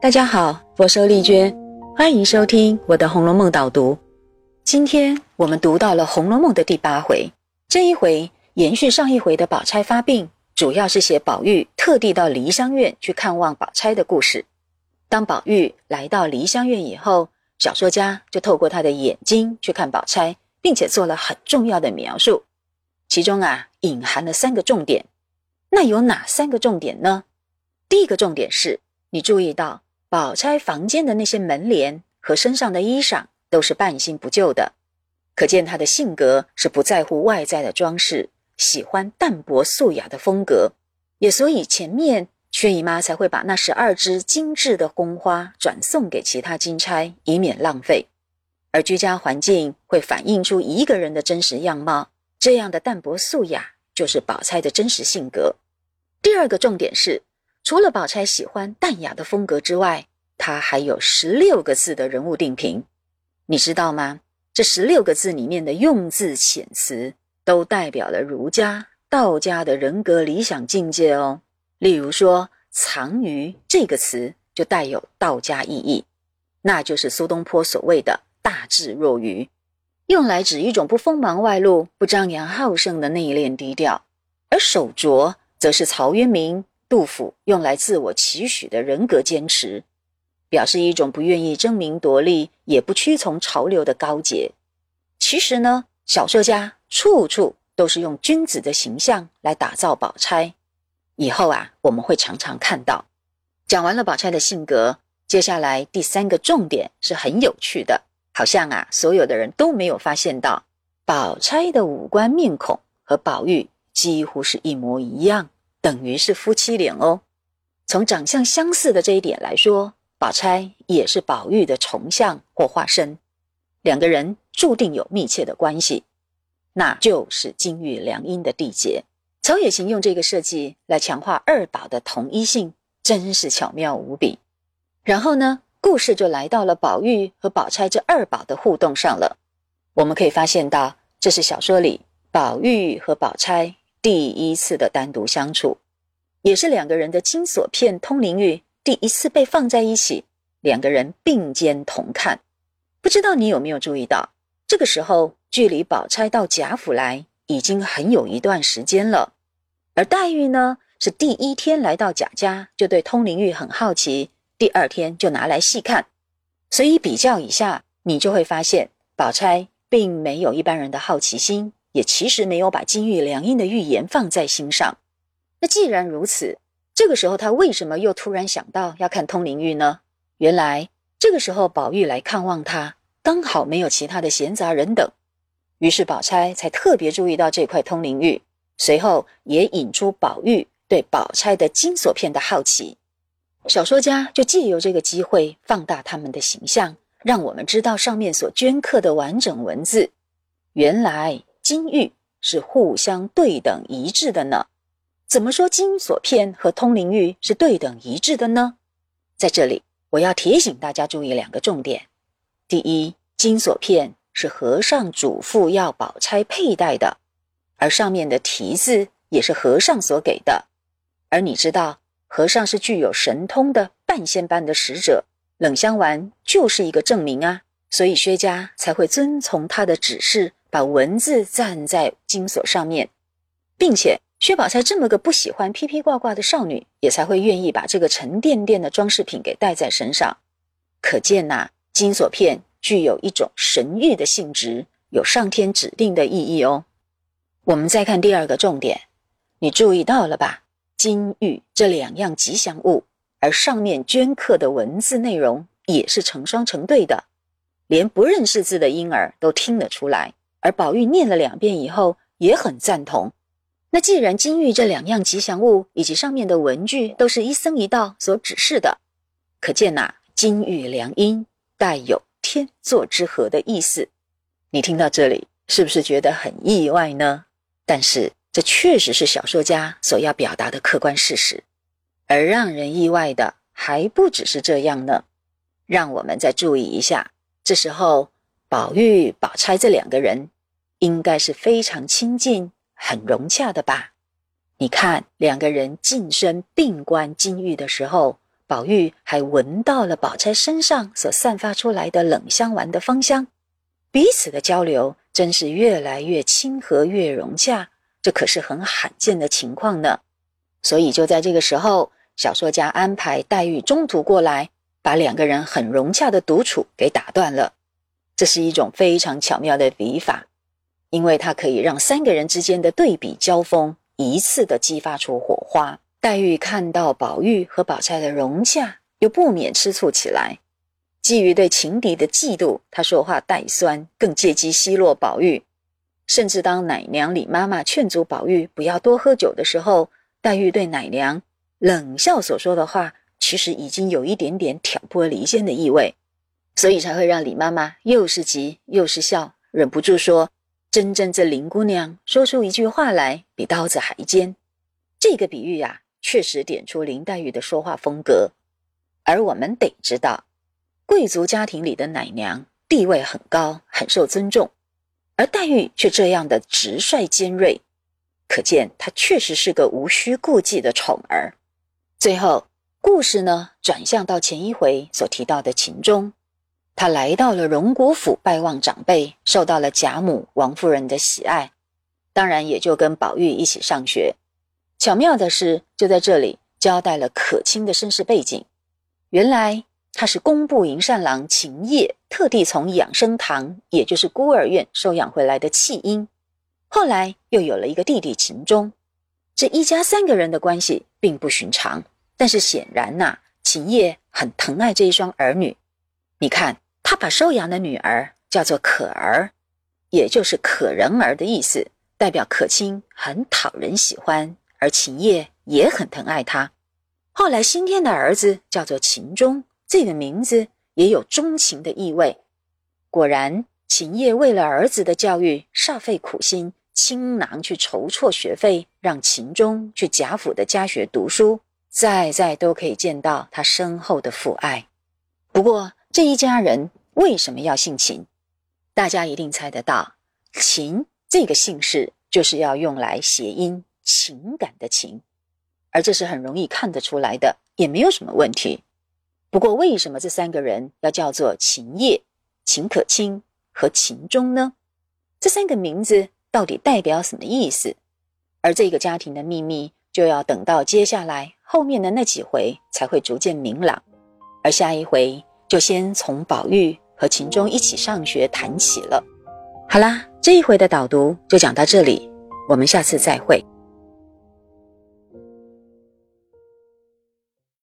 大家好，我是丽娟，欢迎收听我的《红楼梦》导读。今天我们读到了《红楼梦》的第八回，这一回延续上一回的宝钗发病，主要是写宝玉特地到梨香院去看望宝钗的故事。当宝玉来到梨香院以后，小说家就透过他的眼睛去看宝钗，并且做了很重要的描述，其中啊隐含了三个重点。那有哪三个重点呢？第一个重点是你注意到。宝钗房间的那些门帘和身上的衣裳都是半新不旧的，可见她的性格是不在乎外在的装饰，喜欢淡泊素雅的风格。也所以前面薛姨妈才会把那十二支精致的宫花转送给其他金钗，以免浪费。而居家环境会反映出一个人的真实样貌，这样的淡泊素雅就是宝钗的真实性格。第二个重点是。除了宝钗喜欢淡雅的风格之外，她还有十六个字的人物定评，你知道吗？这十六个字里面的用字遣词，都代表了儒家、道家的人格理想境界哦。例如说“藏于”这个词，就带有道家意义，那就是苏东坡所谓的大智若愚，用来指一种不锋芒外露、不张扬好胜的内敛低调；而手拙，则是曹渊明。杜甫用来自我期许的人格坚持，表示一种不愿意争名夺利，也不屈从潮流的高洁。其实呢，小说家处处都是用君子的形象来打造宝钗。以后啊，我们会常常看到。讲完了宝钗的性格，接下来第三个重点是很有趣的，好像啊，所有的人都没有发现到，宝钗的五官面孔和宝玉几乎是一模一样。等于是夫妻脸哦。从长相相似的这一点来说，宝钗也是宝玉的重像或化身，两个人注定有密切的关系，那就是金玉良姻的缔结。曹雪芹用这个设计来强化二宝的同一性，真是巧妙无比。然后呢，故事就来到了宝玉和宝钗这二宝的互动上了。我们可以发现到，这是小说里宝玉和宝钗。第一次的单独相处，也是两个人的金锁片通灵玉第一次被放在一起，两个人并肩同看。不知道你有没有注意到，这个时候距离宝钗到贾府来已经很有一段时间了，而黛玉呢是第一天来到贾家就对通灵玉很好奇，第二天就拿来细看。所以比较一下，你就会发现，宝钗并没有一般人的好奇心。也其实没有把金玉良姻的预言放在心上。那既然如此，这个时候他为什么又突然想到要看通灵玉呢？原来这个时候宝玉来看望他，刚好没有其他的闲杂人等，于是宝钗才特别注意到这块通灵玉，随后也引出宝玉对宝钗的金锁片的好奇。小说家就借由这个机会放大他们的形象，让我们知道上面所镌刻的完整文字，原来。金玉是互相对等一致的呢？怎么说金锁片和通灵玉是对等一致的呢？在这里，我要提醒大家注意两个重点：第一，金锁片是和尚嘱咐要宝钗佩戴的，而上面的题字也是和尚所给的。而你知道，和尚是具有神通的半仙般的使者，冷香丸就是一个证明啊，所以薛家才会遵从他的指示。把文字站在金锁上面，并且薛宝钗这么个不喜欢披披挂挂的少女，也才会愿意把这个沉甸甸的装饰品给戴在身上。可见呐，金锁片具有一种神谕的性质，有上天指定的意义哦。我们再看第二个重点，你注意到了吧？金玉这两样吉祥物，而上面镌刻的文字内容也是成双成对的，连不认识字的婴儿都听得出来。而宝玉念了两遍以后也很赞同。那既然金玉这两样吉祥物以及上面的文句都是一僧一道所指示的，可见呐，金玉良姻带有天作之合的意思。你听到这里是不是觉得很意外呢？但是这确实是小说家所要表达的客观事实。而让人意外的还不只是这样呢。让我们再注意一下，这时候宝玉、宝钗这两个人。应该是非常亲近、很融洽的吧？你看，两个人近身并观金玉的时候，宝玉还闻到了宝钗身上所散发出来的冷香丸的芳香，彼此的交流真是越来越亲和，越融洽。这可是很罕见的情况呢。所以就在这个时候，小说家安排黛玉中途过来，把两个人很融洽的独处给打断了。这是一种非常巧妙的笔法，因为它可以让三个人之间的对比交锋一次的激发出火花。黛玉看到宝玉和宝钗的融洽，又不免吃醋起来。基于对情敌的嫉妒，她说话带酸，更借机奚落宝玉。甚至当奶娘李妈妈劝阻宝玉不要多喝酒的时候，黛玉对奶娘冷笑所说的话，其实已经有一点点挑拨离间的意味。所以才会让李妈妈又是急又是笑，忍不住说：“真真这林姑娘说出一句话来，比刀子还尖。”这个比喻呀，确实点出林黛玉的说话风格。而我们得知道，贵族家庭里的奶娘地位很高，很受尊重，而黛玉却这样的直率尖锐，可见她确实是个无需顾忌的宠儿。最后，故事呢转向到前一回所提到的秦钟。他来到了荣国府拜望长辈，受到了贾母、王夫人的喜爱，当然也就跟宝玉一起上学。巧妙的是，就在这里交代了可卿的身世背景。原来他是工部营善郎秦业特地从养生堂，也就是孤儿院收养回来的弃婴，后来又有了一个弟弟秦钟。这一家三个人的关系并不寻常，但是显然呐，秦业很疼爱这一双儿女。你看。他把收养的女儿叫做可儿，也就是可人儿的意思，代表可卿很讨人喜欢，而秦业也很疼爱他。后来新添的儿子叫做秦钟，这个名字也有钟情的意味。果然，秦业为了儿子的教育煞费苦心，倾囊去筹措学费，让秦钟去贾府的家学读书，在在都可以见到他深厚的父爱。不过这一家人。为什么要姓秦？大家一定猜得到，秦这个姓氏就是要用来谐音情感的情，而这是很容易看得出来的，也没有什么问题。不过，为什么这三个人要叫做秦业、秦可卿和秦钟呢？这三个名字到底代表什么意思？而这个家庭的秘密，就要等到接下来后面的那几回才会逐渐明朗。而下一回就先从宝玉。和秦钟一起上学谈起了。好啦，这一回的导读就讲到这里，我们下次再会。